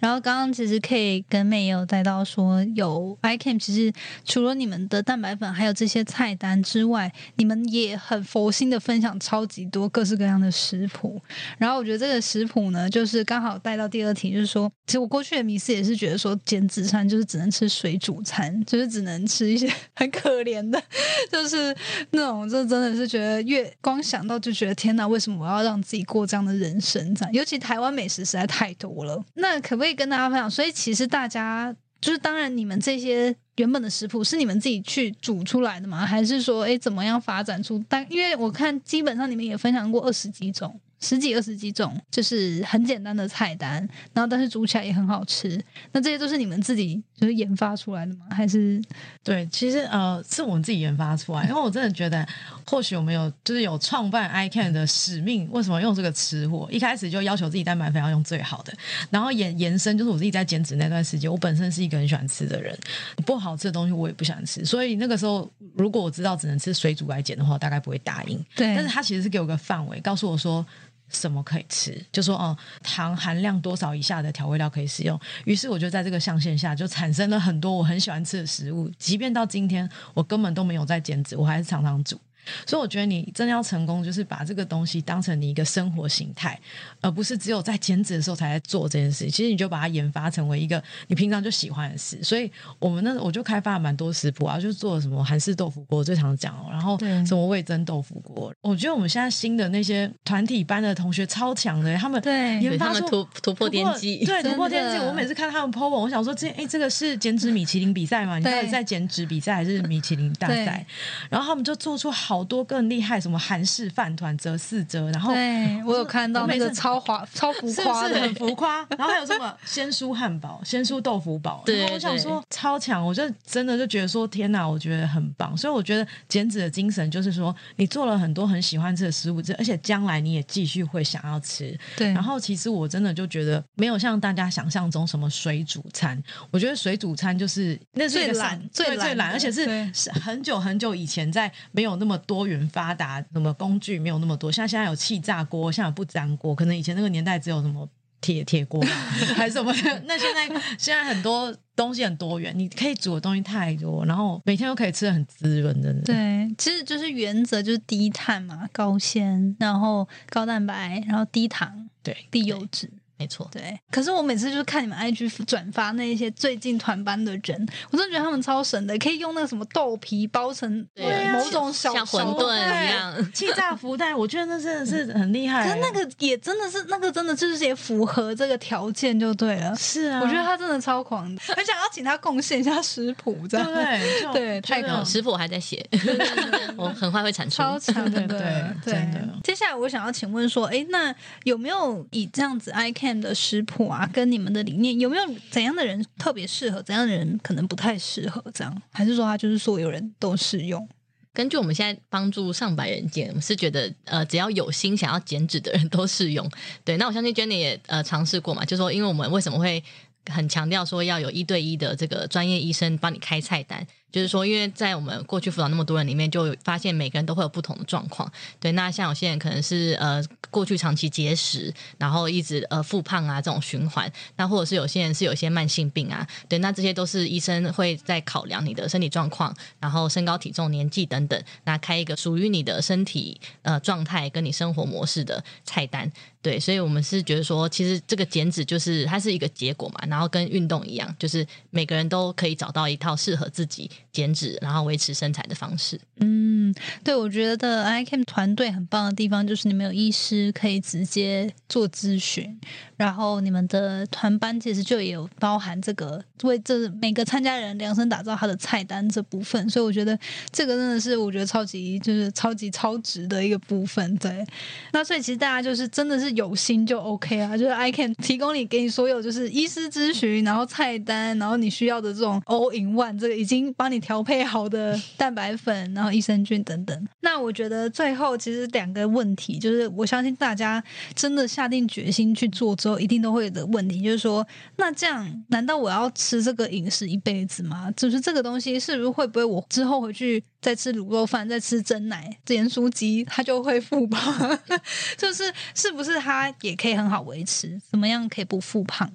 然后刚刚其实 K 跟妹也有带到说，有 iCam，其实除了你们的蛋白粉还有这些菜单之外，你们也很佛心的分享超级多各式各样的食谱。然后我觉得这个食谱呢，就是刚好带到第二题，就是说，其实我过去的迷思也是觉得说，减脂餐就是只能吃水煮餐，就是只能吃一些很可怜的，就是那种，就真的是觉得越光想到就觉得天哪，为什么我要让自己过这样的人生？这样，尤其台湾美食实在太多那可不可以跟大家分享？所以其实大家就是，当然你们这些原本的食谱是你们自己去煮出来的吗？还是说，哎，怎么样发展出？但因为我看基本上你们也分享过二十几种。十几二十几种，就是很简单的菜单，然后但是煮起来也很好吃。那这些都是你们自己就是研发出来的吗？还是对，其实呃是我们自己研发出来，因为我真的觉得，或许我们有就是有创办 iCan 的使命，为什么用这个吃货？一开始就要求自己蛋白粉要用最好的，然后延延伸就是我自己在减脂那段时间，我本身是一个很喜欢吃的人，不好吃的东西我也不喜欢吃，所以那个时候如果我知道只能吃水煮来减的话，我大概不会答应。对但是他其实是给我个范围，告诉我说。什么可以吃？就说哦，糖含量多少以下的调味料可以使用。于是我就在这个象限下，就产生了很多我很喜欢吃的食物。即便到今天，我根本都没有在减脂，我还是常常煮。所以我觉得你真的要成功，就是把这个东西当成你一个生活形态，而不是只有在减脂的时候才在做这件事。其实你就把它研发成为一个你平常就喜欢的事。所以我们那我就开发了蛮多食谱啊，就做了什么韩式豆腐锅，最常讲哦，然后什么味增豆腐锅。我觉得我们现在新的那些团体班的同学超强的，他们对研发出对他们突突破天际，对突破天际。我每次看他们 PO 文，我想说这哎这个是减脂米其林比赛吗？你到底在减脂比赛还是米其林大赛？然后他们就做出好多更厉害，什么韩式饭团折四折，然后对我有看到那个超华超浮夸的，不是很浮夸？然后还有什么鲜蔬汉堡、鲜蔬豆腐堡，对然后我想说超强，我就真的就觉得说天哪，我觉得很棒。所以我觉得减脂的精神就是说，你做了很多很喜欢吃的食物，而且将来你也继续会想要吃。对，然后其实我真的就觉得没有像大家想象中什么水煮餐，我觉得水煮餐就是那是最懒最最懒，而且是是很久很久以前在没有那么多元发达，什么工具没有那么多，像现在有气炸锅，像有不粘锅，可能以前那个年代只有什么。铁铁锅吧 还是什么的？那现在 现在很多东西很多元，你可以煮的东西太多，然后每天都可以吃的很滋润，真的。对，其实就是原则就是低碳嘛，高纤，然后高蛋白，然后低糖、对低油脂。没错。对，可是我每次就是看你们 IG 转发那一些最近团班的人，我真的觉得他们超神的，可以用那个什么豆皮包成对啊某种小像馄饨一样，气炸福袋，我觉得那真的是很厉害。可是那个也真的是那个真的就是也符合这个条件就对了。是啊，我觉得他真的超狂的，很想要请他贡献一下食谱，这样 对对？太搞师傅我还在写，我很快会产出。超强的，对对接下来我想要请问说，哎，那有没有以这样子的食谱啊，跟你们的理念，有没有怎样的人特别适合，怎样的人可能不太适合？这样，还是说他就是所有人都适用？根据我们现在帮助上百人减，我是觉得呃，只要有心想要减脂的人都适用。对，那我相信 Jenny 也呃尝试过嘛，就说因为我们为什么会很强调说要有一对一的这个专业医生帮你开菜单，就是说，因为在我们过去辅导那么多人里面，就发现每个人都会有不同的状况。对，那像有些人可能是呃过去长期节食，然后一直呃复胖啊这种循环，那或者是有些人是有些慢性病啊，对，那这些都是医生会在考量你的身体状况，然后身高体重、年纪等等，那开一个属于你的身体呃状态跟你生活模式的菜单。对，所以我们是觉得说，其实这个减脂就是它是一个结果嘛，然后跟运动一样，就是每个人都可以找到一套适合自己减脂然后维持身材的方式。嗯，对，我觉得 iCam 团队很棒的地方就是你们有医师可以直接做咨询，然后你们的团班其实就也有包含这个为这每个参加人量身打造他的菜单这部分，所以我觉得这个真的是我觉得超级就是超级超值的一个部分。对，那所以其实大家就是真的是有心就 OK 啊，就是 iCam 提供你给你所有就是医师咨询，然后菜单，然后你需要的这种 all in one 这个已经帮你调配好的蛋白粉，然后益生菌等等。那我觉得最后其实两个问题，就是我相信大家真的下定决心去做之后，一定都会有的问题，就是说，那这样难道我要吃这个饮食一辈子吗？就是这个东西是不是会不会我之后回去再吃卤肉饭，再吃蒸奶、盐酥鸡，它就会复胖？就是是不是它也可以很好维持？怎么样可以不复胖？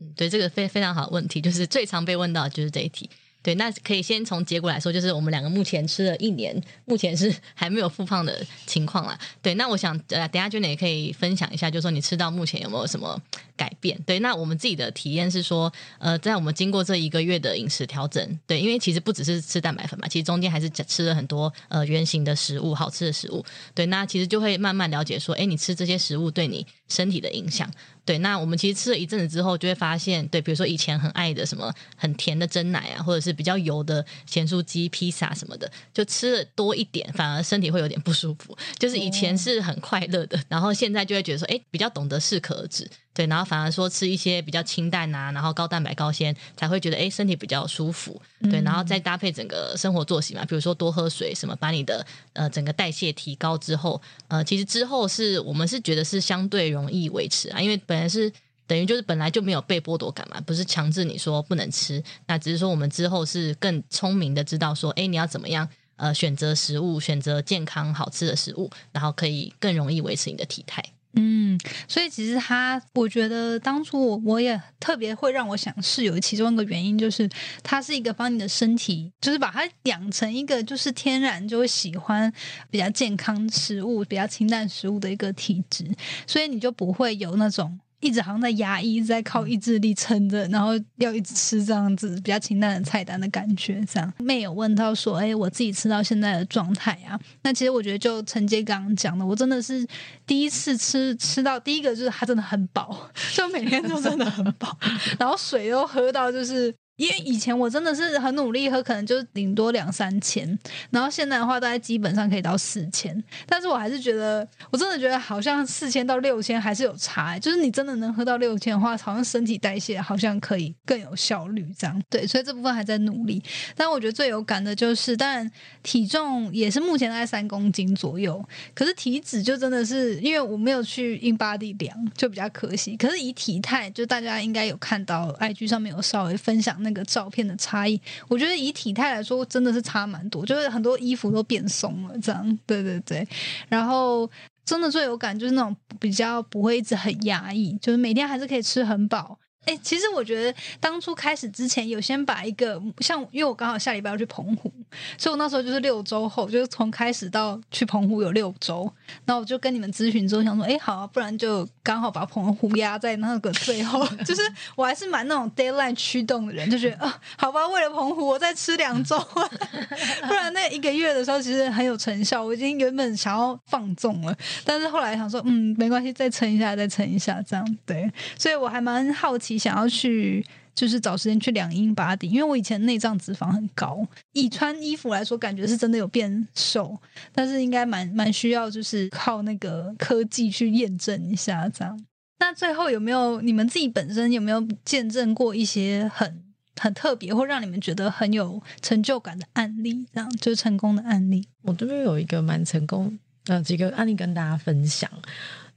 嗯，对，这个非非常好的问题，就是最常被问到的就是这一题。对，那可以先从结果来说，就是我们两个目前吃了一年，目前是 还没有复胖的情况啦。对，那我想呃，等下娟也可以分享一下，就是说你吃到目前有没有什么改变？对，那我们自己的体验是说，呃，在我们经过这一个月的饮食调整，对，因为其实不只是吃蛋白粉嘛，其实中间还是吃了很多呃圆形的食物，好吃的食物。对，那其实就会慢慢了解说，哎，你吃这些食物对你身体的影响。对，那我们其实吃了一阵子之后，就会发现，对，比如说以前很爱的什么很甜的蒸奶啊，或者是比较油的咸酥鸡、披萨什么的，就吃的多一点，反而身体会有点不舒服。就是以前是很快乐的，然后现在就会觉得说，哎，比较懂得适可而止。对，然后反而说吃一些比较清淡啊，然后高蛋白高纤，才会觉得哎身体比较舒服。对，然后再搭配整个生活作息嘛，比如说多喝水，什么把你的呃整个代谢提高之后，呃，其实之后是我们是觉得是相对容易维持啊，因为本来是等于就是本来就没有被剥夺感嘛，不是强制你说不能吃，那只是说我们之后是更聪明的知道说，哎，你要怎么样呃选择食物，选择健康好吃的食物，然后可以更容易维持你的体态。嗯，所以其实他，我觉得当初我我也特别会让我想试，有其中一个原因就是它是一个帮你的身体，就是把它养成一个就是天然就会喜欢比较健康食物、比较清淡食物的一个体质，所以你就不会有那种。一直好像在压抑，一直在靠意志力撑着，然后要一直吃这样子比较清淡的菜单的感觉。这样妹有问到说：“哎，我自己吃到现在的状态啊？”那其实我觉得就承接刚刚讲的，我真的是第一次吃吃到第一个就是它真的很饱，就每天都真的很饱，然后水都喝到就是。因为以前我真的是很努力喝，可能就顶多两三千，然后现在的话大概基本上可以到四千，但是我还是觉得，我真的觉得好像四千到六千还是有差，就是你真的能喝到六千的话，好像身体代谢好像可以更有效率这样。对，所以这部分还在努力。但我觉得最有感的就是，当然体重也是目前大概三公斤左右，可是体脂就真的是因为我没有去 in body 量，就比较可惜。可是以体态，就大家应该有看到 IG 上面有稍微分享。那个照片的差异，我觉得以体态来说，真的是差蛮多，就是很多衣服都变松了，这样，对对对。然后真的最有感就是那种比较不会一直很压抑，就是每天还是可以吃很饱。哎，其实我觉得当初开始之前，有先把一个像，因为我刚好下礼拜要去澎湖，所以我那时候就是六周后，就是从开始到去澎湖有六周，然后我就跟你们咨询之后想说，哎，好，啊，不然就刚好把澎湖压在那个最后，就是我还是蛮那种 deadline 驱动的人，就觉得啊，好吧，为了澎湖我再吃两周，不然那一个月的时候其实很有成效，我已经原本想要放纵了，但是后来想说，嗯，没关系，再撑一下，再撑一下，这样对，所以我还蛮好奇。你想要去就是找时间去量英巴底，因为我以前内脏脂肪很高，以穿衣服来说，感觉是真的有变瘦，但是应该蛮蛮需要就是靠那个科技去验证一下这样。那最后有没有你们自己本身有没有见证过一些很很特别或让你们觉得很有成就感的案例？这样就是成功的案例。我这边有一个蛮成功呃几个案例跟大家分享。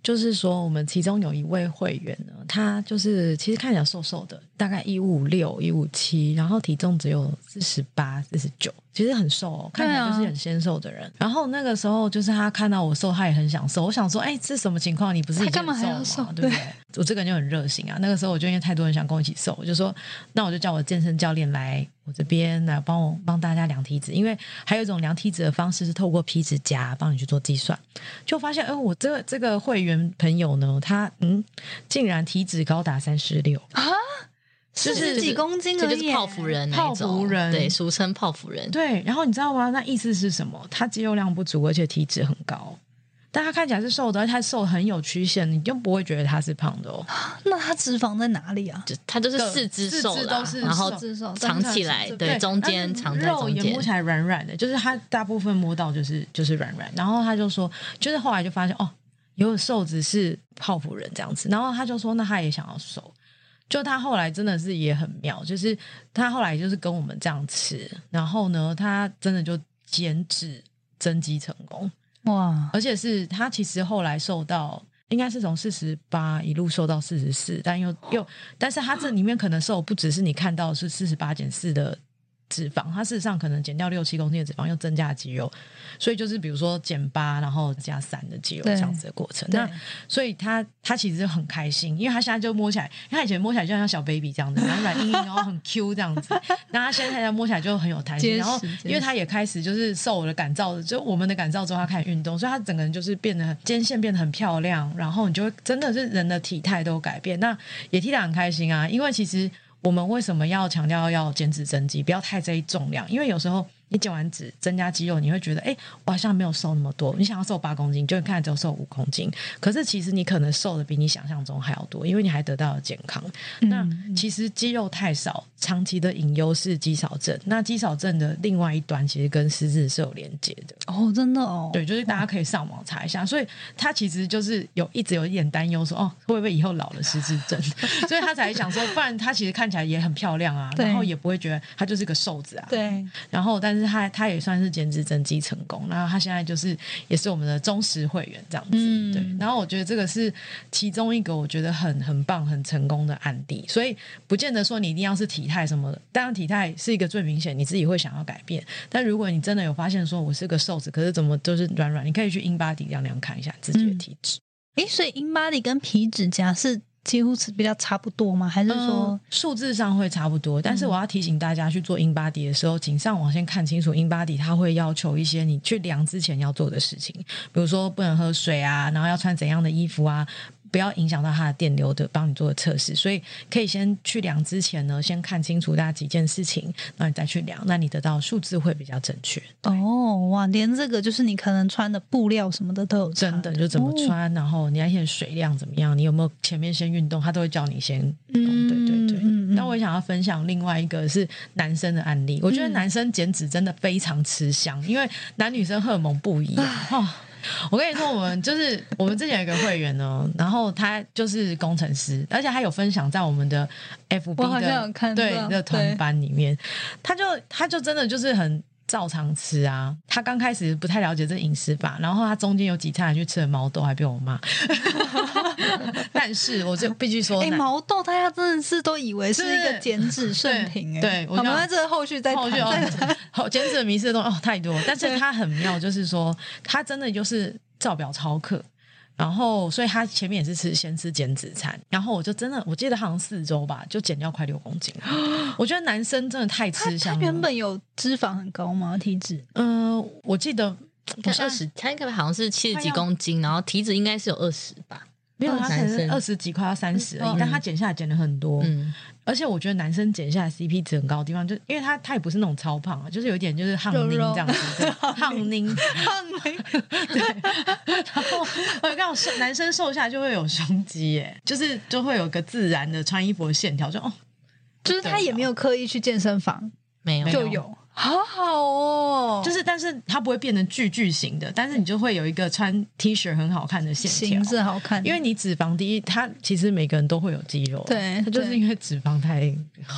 就是说我们其中有一位会员呢，他就是其实看起来瘦瘦的，大概一五六、一五七，然后体重只有四十八、四十九，其实很瘦哦，看起来就是很纤瘦的人。然后那个时候就是他看到我瘦，他也很想瘦。我想说，哎，这什么情况？你不是已经他干嘛还要很瘦吗？对不对？我这个人就很热心啊。那个时候我就因为太多人想跟我一起瘦，我就说，那我就叫我健身教练来我这边来帮我帮大家量体脂，因为还有一种量体脂的方式是透过皮脂夹帮你去做计算，就发现，哎、我这个这个会员朋友呢，他嗯，竟然体脂高达三十六，四就是十几公斤而已泡芙人泡，芙人对，俗称泡芙人。对，然后你知道吗？那意思是什么？他肌肉量不足，而且体脂很高。但他看起来是瘦的，而且他瘦很有曲线，你就不会觉得他是胖的哦。那他脂肪在哪里啊？就他就是四肢瘦啦四肢都是然后瘦藏起来，对对，中间藏在肉中间也摸起。来软软的，就是他大部分摸到就是就是软软。然后他就说，就是后来就发现哦，有瘦子是泡芙人这样子。然后他就说，那他也想要瘦。就他后来真的是也很妙，就是他后来就是跟我们这样吃，然后呢，他真的就减脂增肌成功。哇，而且是他其实后来瘦到应该是从四十八一路瘦到四十四，但又又，但是他这里面可能瘦不只是你看到是四十八减四的脂肪，它事实上可能减掉六七公斤的脂肪，又增加肌肉，所以就是比如说减八然后加三的肌肉对这样子的过程。那所以他他其实很开心，因为他现在就摸起来，他以前摸起来就像小 baby 这样子，然后软硬硬，然后很 Q 这样子，然后他现在摸起来就很有弹性，然后因为他也开始就是受我的感召，就我们的感召之后，他开始运动，所以他整个人就是变得肩线变得很漂亮，然后你就会真的是人的体态都改变，那也替他很开心啊，因为其实我们为什么要强调要减脂增肌，不要太在意重量，因为有时候。你减完脂增加肌肉，你会觉得，哎、我好像没有瘦那么多。你想要瘦八公斤，就看起来只有瘦五公斤，可是其实你可能瘦的比你想象中还要多，因为你还得到了健康。那其实肌肉太少，长期的隐忧是肌少症。那肌少症的另外一端其实跟失智是有连接的。哦，真的哦，对，就是大家可以上网查一下。所以他其实就是有一直有一点担忧，说哦，会不会以后老了失智症？所以他才想说，不然他其实看起来也很漂亮啊，然后也不会觉得他就是个瘦子啊。对，然后，但是他他也算是减脂增肌成功，然后他现在就是也是我们的忠实会员这样子，嗯对。然后我觉得这个是其中一个我觉得很很棒、很成功的案例，所以不见得说你一定要是体态什么的，当然体态是一个最明显，你自己会想要改变。但如果你真的有发现说我是个瘦子，可是怎么都是软软，你可以去 InBody 量量看一下自己的嗯体脂。诶，所以 InBody 跟皮指甲是几乎是比较差不多吗？还是说嗯，数字上会差不多，但是我要提醒大家去做 InBody 的时候，请上网先看清楚 InBody，它会要求一些你去量之前要做的事情，比如说不能喝水啊，然后要穿怎样的衣服啊。不要影响到它的电流的，帮你做的测试，所以可以先去量之前呢，先看清楚大家几件事情，那你再去量，那你得到数字会比较正确。哦，哇，连这个就是你可能穿的布料什么的都有差真的就怎么哦穿，然后你那天水量怎么样，你有没有前面先运动，他都会叫你先动。嗯对对对。嗯嗯那我也想要分享另外一个是男生的案例，我觉得男生减脂真的非常吃香，因为男女生荷尔蒙不一样哦。我跟你说，我们就是我们之前有一个会员呢，然后他就是工程师，而且他有分享在我们的 FB 的对的团班里面，他就他就真的就是很。照常吃啊，他刚开始不太了解这饮食法，然后他中间有几餐还去吃了毛豆，还被我骂。但是我就必须说，哎、男毛豆大家真的是都以为是一个减脂圣品哎、对对我们想在这个后续再谈后续。好减脂的迷失的东西哦太多，但是他很妙，就是说他真的就是照表操课。然后，所以他前面也是吃先吃减脂餐，然后我就真的，我记得好像四周吧，就减掉快六公斤。我觉得男生真的太吃香了。原本有脂肪很高吗？体脂？嗯、我记得看二十，他应该好像是七十几公斤，然后体脂应该是有二十吧。没有，他可能是二十几，块要三十而已，嗯。但他减下来减了很多。嗯，而且我觉得男生减下来 CP 值很高的地方，就因为他他也不是那种超胖啊，就是有一点就是胖宁这样子，胖宁。胖宁。对，然后我刚好瘦，男生瘦下来就会有胸肌耶，就是就会有个自然的穿衣服的线条，就哦，就是他也没有刻意去健身房没有。就有。好好哦，就是但是它不会变成巨巨型的，但是你就会有一个穿 T 恤很好看的线条。形。是好看，因为你脂肪低，它其实每个人都会有肌肉，对它就是因为脂肪太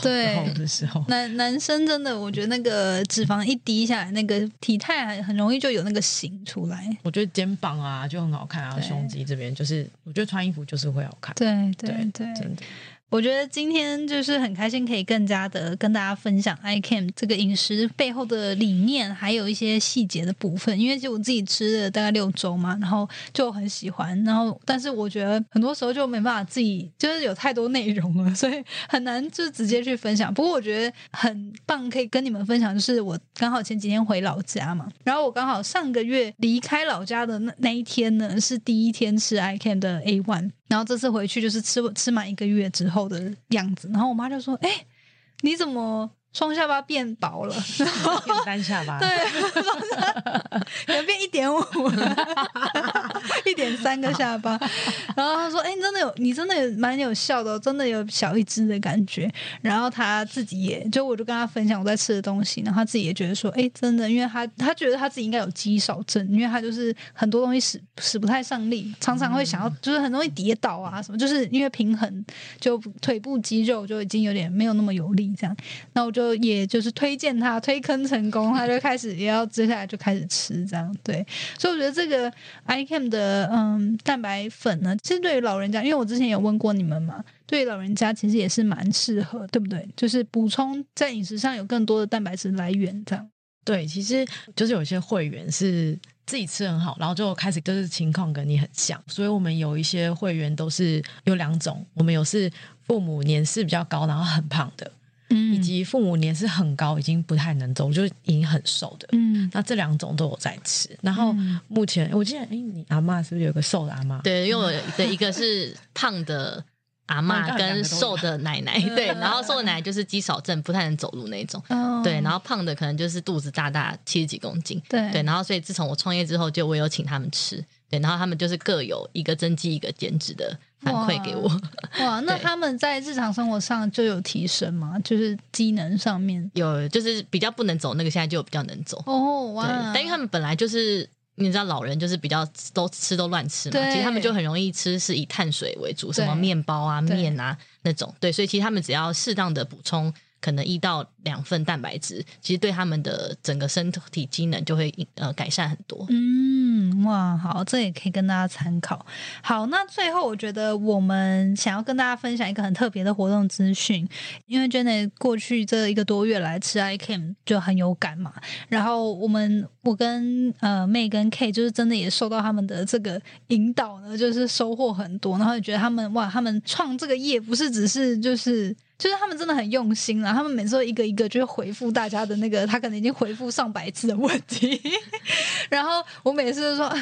对。厚的时候，男男生真的，我觉得那个脂肪一低下来，那个体态很很容易就有那个型出来。我觉得肩膀啊就很好看啊，胸肌这边就是我觉得穿衣服就是会好看，对对对对，真的。我觉得今天就是很开心，可以更加的跟大家分享 iCam 这个饮食背后的理念，还有一些细节的部分。因为就我自己吃了大概六周嘛，然后就很喜欢，然后但是我觉得很多时候就没办法自己，就是有太多内容了，所以很难就直接去分享。不过我觉得很棒，可以跟你们分享，就是我刚好前几天回老家嘛，然后我刚好上个月离开老家的那那一天呢，是第一天吃 iCam 的 A one。然后这次回去就是吃吃满一个月之后的样子，然后我妈就说：“哎、你怎么双下巴变薄了？” 变单下巴，对，有变一点五，一点三个下巴。然后他说：“哎、你真的有，你真的有蛮有效的哦、真的有小一只的感觉。”然后他自己也就我就跟他分享我在吃的东西，然后他自己也觉得说：“哎、真的，因为他他觉得他自己应该有肌少症，因为他就是很多东西使使不太上力，常常会想要就是很容易跌倒啊什么，就是因为平衡就腿部肌肉就已经有点没有那么有力这样。那我就也就是推荐他推坑成功，他就开始也要接下来就开始吃这样对，所以我觉得这个 iCam 的嗯蛋白粉呢，其实对于老人家，因为我之前有问过你们嘛，对于老人家其实也是蛮适合，对不对？就是补充在饮食上有更多的蛋白质来源这样。对，其实就是有些会员是自己吃很好，然后就开始就是情况跟你很像，所以我们有一些会员都是有两种，我们有是父母年事比较高，然后很胖的，嗯以及父母年事很高，已经不太能走，就已经很瘦的。嗯那这两种都有在吃，然后嗯目前我记得，哎，你阿嬷是不是有个瘦的阿嬷？对，因为我的一个是胖的阿哦你刚嬷才两个都有跟瘦的奶奶，对，然后瘦的奶奶就是肌少症，不太能走路那种。哦对，然后胖的可能就是肚子大大，七十几公斤。对对，然后所以自从我创业之后，就我有请他们吃，对，然后他们就是各有一个增肌，一个减脂的反馈给我。哇，那他们在日常生活上就有提升吗？就是机能上面有就是比较不能走那个，现在就比较能走。哦，对哇，，但因为他们本来就是。你知道老人就是比较都吃都乱吃嘛，其实他们就很容易吃是以碳水为主，什么对面包啊、对面啊那种，对，所以其实他们只要适当的补充，可能一到两份蛋白质，其实对他们的整个身体机能就会呃改善很多。嗯，哇，好，这也可以跟大家参考。好，那最后我觉得我们想要跟大家分享一个很特别的活动资讯，因为真的过去这一个多月来吃 I can 就很有感嘛。然后我们我跟呃妹跟 K 就是真的也受到他们的这个引导呢，就是收获很多，然后也觉得他们哇，他们创这个业不是只是就是。就是他们真的很用心啦！他们每次都一个一个就会回复大家的那个，他可能已经回复上百次的问题，然后我每次都说，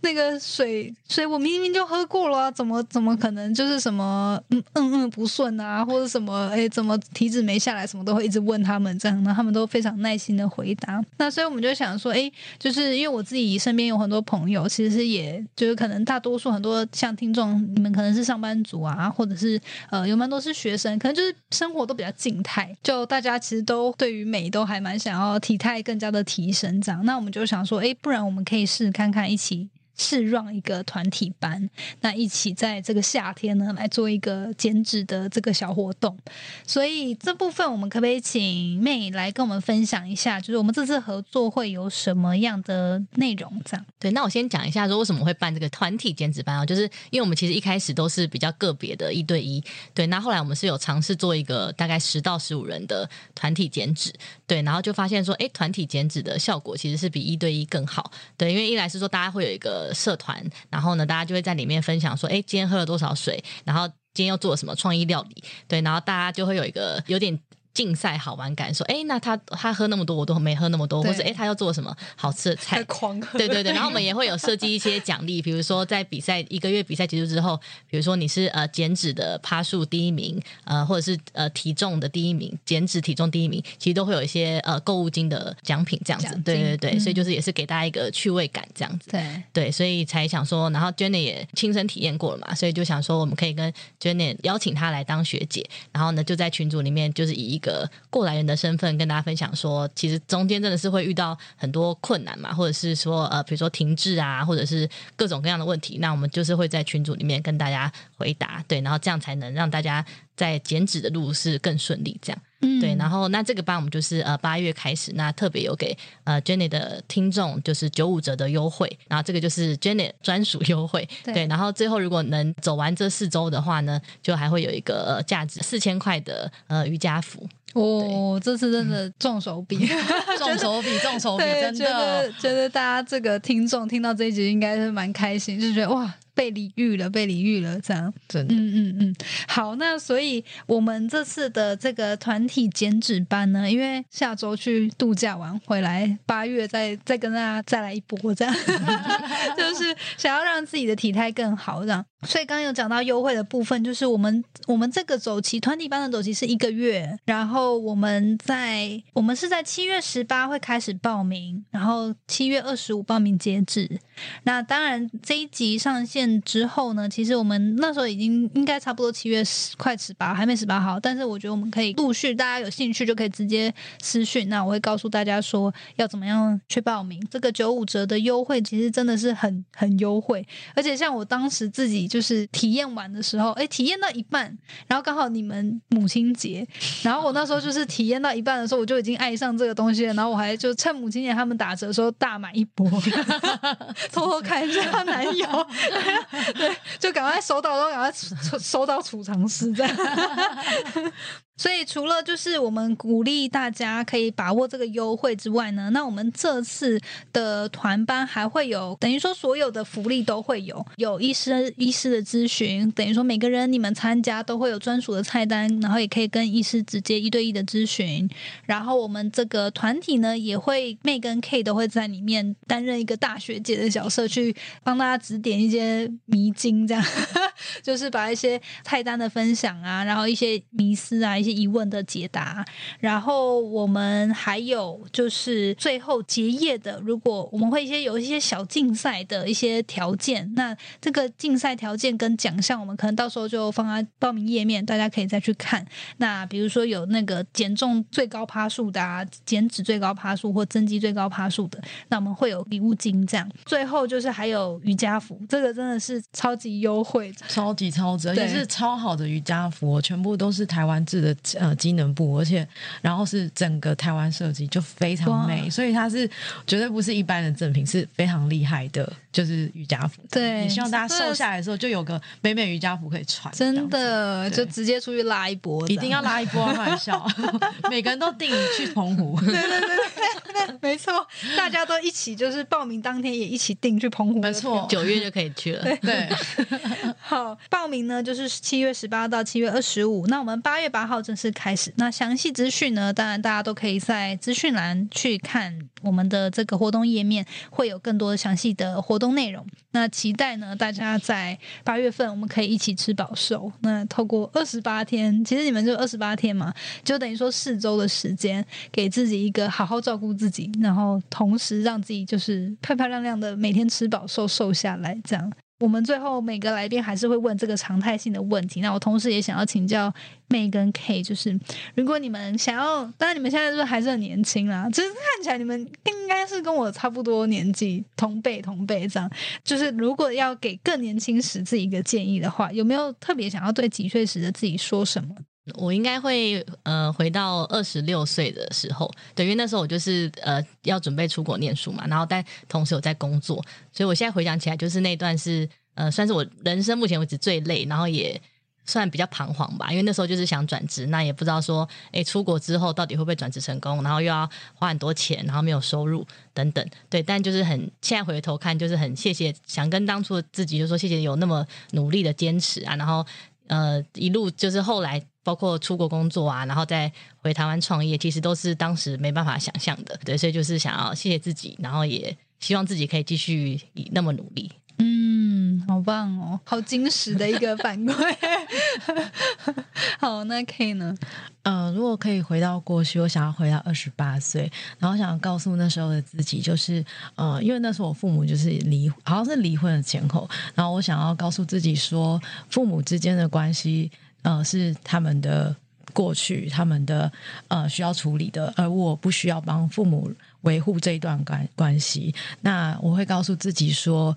那个水水我明明就喝过了啊，怎么怎么可能就是什么嗯嗯嗯不顺啊，或者什么哎怎么体脂没下来，什么都会一直问他们这样，然后他们都非常耐心的回答。那所以我们就想说，哎，就是因为我自己身边有很多朋友，其实也就是可能大多数很多像听众，你们可能是上班族啊，或者是呃有蛮多是学生，可能就是生活都比较静态，就大家其实都对于美都还蛮想要体态更加的提升这样。那我们就想说，哎，不然我们可以试看看一起。试让一个团体班，那一起在这个夏天呢来做一个减脂的这个小活动。所以这部分我们可不可以请妹来跟我们分享一下，就是我们这次合作会有什么样的内容？这样，对，那我先讲一下说为什么会办这个团体减脂班啊，就是因为我们其实一开始都是比较个别的一对一，对，那后来我们是有尝试做一个大概十到十五人的团体减脂，对，然后就发现说，哎，团体减脂的效果其实是比一对一更好，对，因为一来是说大家会有一个社团，然后呢，大家就会在里面分享说，哎，今天喝了多少水，然后今天又做了什么创意料理，对，然后大家就会有一个有点。竞赛好玩感，说哎，那他他喝那么多，我都没喝那么多，或者哎，他要做什么好吃的菜，狂喝。对对对，然后我们也会有设计一些奖励，比如说在比赛一个月比赛结束之后，比如说你是呃减脂的趴数第一名，呃或者是呃体重的第一名，减脂体重第一名，其实都会有一些呃购物金的奖品这样子。对对对，嗯。所以就是也是给大家一个趣味感这样子。对，对，所以才想说，然后 Jenny 也亲身体验过了嘛，所以就想说我们可以跟 Jenny 邀请她来当学姐，然后呢就在群组里面就是以一个过来人的身份跟大家分享说，其实中间真的是会遇到很多困难嘛，或者是说呃，比如说停滞啊，或者是各种各样的问题，那我们就是会在群组里面跟大家回答，对，然后这样才能让大家在减脂的路是更顺利，这样。嗯对，然后那这个班我们就是呃八月开始，那特别有给呃 Jenny 的听众就是九五折的优惠，然后这个就是 Jenny 专属优惠，对对，然后最后如果能走完这四周的话呢，就还会有一个呃价值四千块的呃瑜伽服，哦，这次真的重 手笔，重手笔，重手笔，对，真的。觉得大家这个听众听到这一集应该是蛮开心，就觉得哇。被礼遇了，被礼遇了，这样，真的，嗯嗯嗯，好，那所以我们这次的这个团体减脂班呢，因为下周去度假完回来，八月再再跟大家再来一波，这样，就是想要让自己的体态更好，这样。所以刚刚有讲到优惠的部分，就是我们我们这个走期团体班的走期是一个月，然后我们在我们是在七月十八会开始报名，然后七月二十五报名截止。那当然这一集上线之后呢，其实我们那时候已经应该差不多七月十快十八，还没十八号，但是我觉得我们可以陆续，大家有兴趣就可以直接私讯，那我会告诉大家说要怎么样去报名。这个九五折的优惠其实真的是很很优惠，而且像我当时自己就是体验完的时候，哎，体验到一半，然后刚好你们母亲节，然后我那时候就是体验到一半的时候，我就已经爱上这个东西了，然后我还就趁母亲节他们打折的时候大买一波，偷偷看一下男友，对，就赶快收到都赶快收收到储藏室这样。所以除了就是我们鼓励大家可以把握这个优惠之外呢，那我们这次的团班还会有，等于说所有的福利都会有，有医师医师的咨询，等于说每个人你们参加都会有专属的菜单，然后也可以跟医师直接一对一的咨询。然后我们这个团体呢，也会妹跟 K 都会在里面担任一个大学姐的角色，去帮大家指点一些迷津，这样 就是把一些菜单的分享啊，然后一些迷思啊，一些疑问的解答。然后我们还有就是最后结业的，如果我们会一些有一些小竞赛的一些条件，那这个竞赛条件跟奖项，我们可能到时候就放在报名页面，大家可以再去看。那比如说有那个减重最高趴数的啊，减脂最高趴数或增肌最高趴数的，那我们会有礼物金这样。最后就是还有瑜伽服，这个真的是超级优惠，超级超值，而且是超好的瑜伽服，全部都是台湾制的呃机能布，而且然后是整个台湾设计，就非常美，所以它是绝对不是一般的赠品，是非常厉害的，就是瑜伽服。对。也希望大家瘦下来的时候就有个美美瑜伽服可以穿，真的就直接出去拉一波，一定要拉一波开玩笑，每个人都定去澎湖。对对对对没错，大家都一起就是报名当天也一起定去澎湖没错。票九月就可以去了。对，好，报名呢就是七月十八到七月二十五，那我们八月八号正式开始。那详细资讯呢，当然大家都可以在资讯栏去看我们的这个活动页面，会有更多详细的活中内容。那期待呢，大家在八月份我们可以一起吃饱瘦。那透过二十八天，其实你们就二十八天嘛，就等于说四周的时间，给自己一个好好照顾自己，然后同时让自己就是漂漂亮亮的每天吃饱瘦瘦下来，这样。我们最后每个来宾还是会问这个常态性的问题。那我同时也想要请教妹跟 K，就是如果你们想要，当然你们现在是不是还是很年轻啦？就是看起来你们应该是跟我差不多年纪，同辈同辈这样。就是如果要给更年轻时自己一个建议的话，有没有特别想要对几岁时的自己说什么？我应该会呃回到二十六岁的时候，对，因为那时候我就是呃要准备出国念书嘛，然后但同时有在工作，所以我现在回想起来，就是那段是呃算是我人生目前为止最累，然后也算比较彷徨吧，因为那时候就是想转职，那也不知道说，诶出国之后到底会不会转职成功，然后又要花很多钱，然后没有收入等等，对，但就是很现在回头看，就是很谢谢，想跟当初自己就说谢谢有那么努力的坚持啊，然后呃一路就是后来。包括出国工作啊，然后再回台湾创业，其实都是当时没办法想象的。对，所以就是想要谢谢自己，然后也希望自己可以继续那么努力。嗯，好棒哦，好矜持的一个反馈。好，那 K 呢？呃，如果可以回到过去，我想要回到二十八岁，然后想要告诉那时候的自己，就是呃，因为那时候我父母就是离，好像是离婚的前后，然后我想要告诉自己说，父母之间的关系，呃，是他们的。过去他们的呃需要处理的，而我不需要帮父母维护这一段关关系。那我会告诉自己说。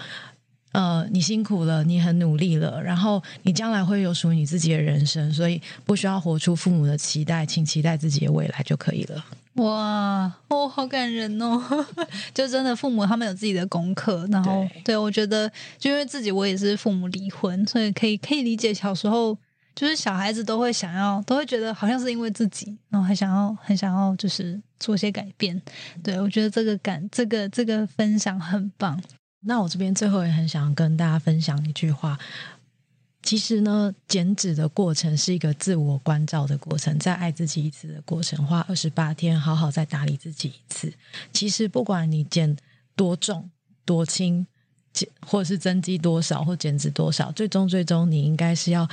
呃，你辛苦了，你很努力了，然后你将来会有属于你自己的人生，所以不需要活出父母的期待，请期待自己的未来就可以了。哇，哦，好感人哦！就真的父母他们有自己的功课，然后对我觉得，就因为自己我也是父母离婚，所以可以可以理解小时候就是小孩子都会想要，都会觉得好像是因为自己，然后还想要很想要就是做些改变。对我觉得这个感这个这个分享很棒。那我这边最后也很想跟大家分享一句话，其实呢，减脂的过程是一个自我关照的过程，在爱自己一次的过程，花二十八天好好再打理自己一次。其实不管你减多重、多轻，减或者是增肌多少或减脂多少，最终最终你应该是要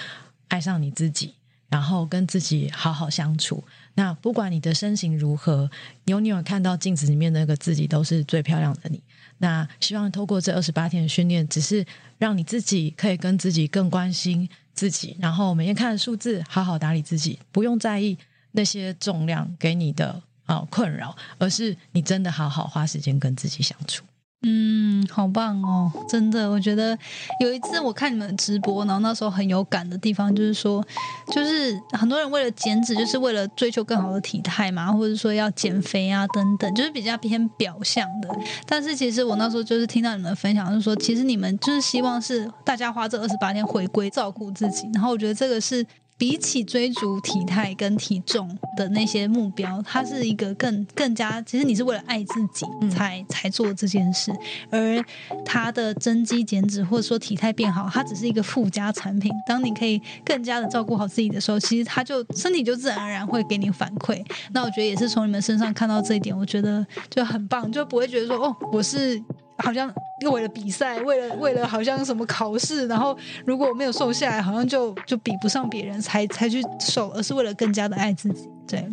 爱上你自己，然后跟自己好好相处。那不管你的身形如何，有你有看到镜子里面那个自己，都是最漂亮的你。那希望透过这二十八天的训练，只是让你自己可以跟自己更关心自己，然后每天看数字，好好打理自己，不用在意那些重量给你的啊困扰，而是你真的好好花时间跟自己相处。嗯，好棒哦！真的，我觉得有一次我看你们直播，然后那时候很有感的地方就是说，就是很多人为了减脂，就是为了追求更好的体态嘛，或者说要减肥啊等等，就是比较偏表象的。但是其实我那时候就是听到你们分享，就是说，其实你们就是希望是大家花这二十八天回归照顾自己，然后我觉得这个是。比起追逐体态跟体重的那些目标，它是一个更更加，其实你是为了爱自己才才做这件事，而它的增肌减脂或者说体态变好，它只是一个附加产品。当你可以更加的照顾好自己的时候，其实它就身体就自然而然会给你反馈。那我觉得也是从你们身上看到这一点，我觉得就很棒，就不会觉得说哦，我是。好像又为了比赛，为了为了好像什么考试，然后如果我没有瘦下来，好像就就比不上别人，才才去瘦，而是为了更加的爱自己。对，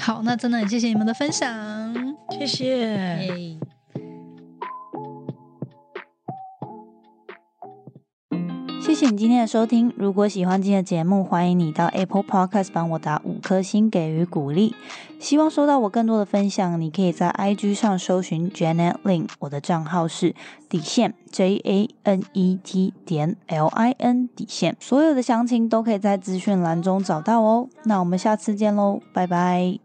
好，那真的很谢谢你们的分享，谢谢。谢谢你今天的收听。如果喜欢今天的节目，欢迎你到 Apple Podcast 帮我打五颗星给予鼓励。希望收到我更多的分享，你可以在 IG 上搜寻 Janet Lin，我的账号是底线 J A N E T 点 L I N 底线。所有的详情都可以在资讯栏中找到哦。那我们下次见喽，拜拜。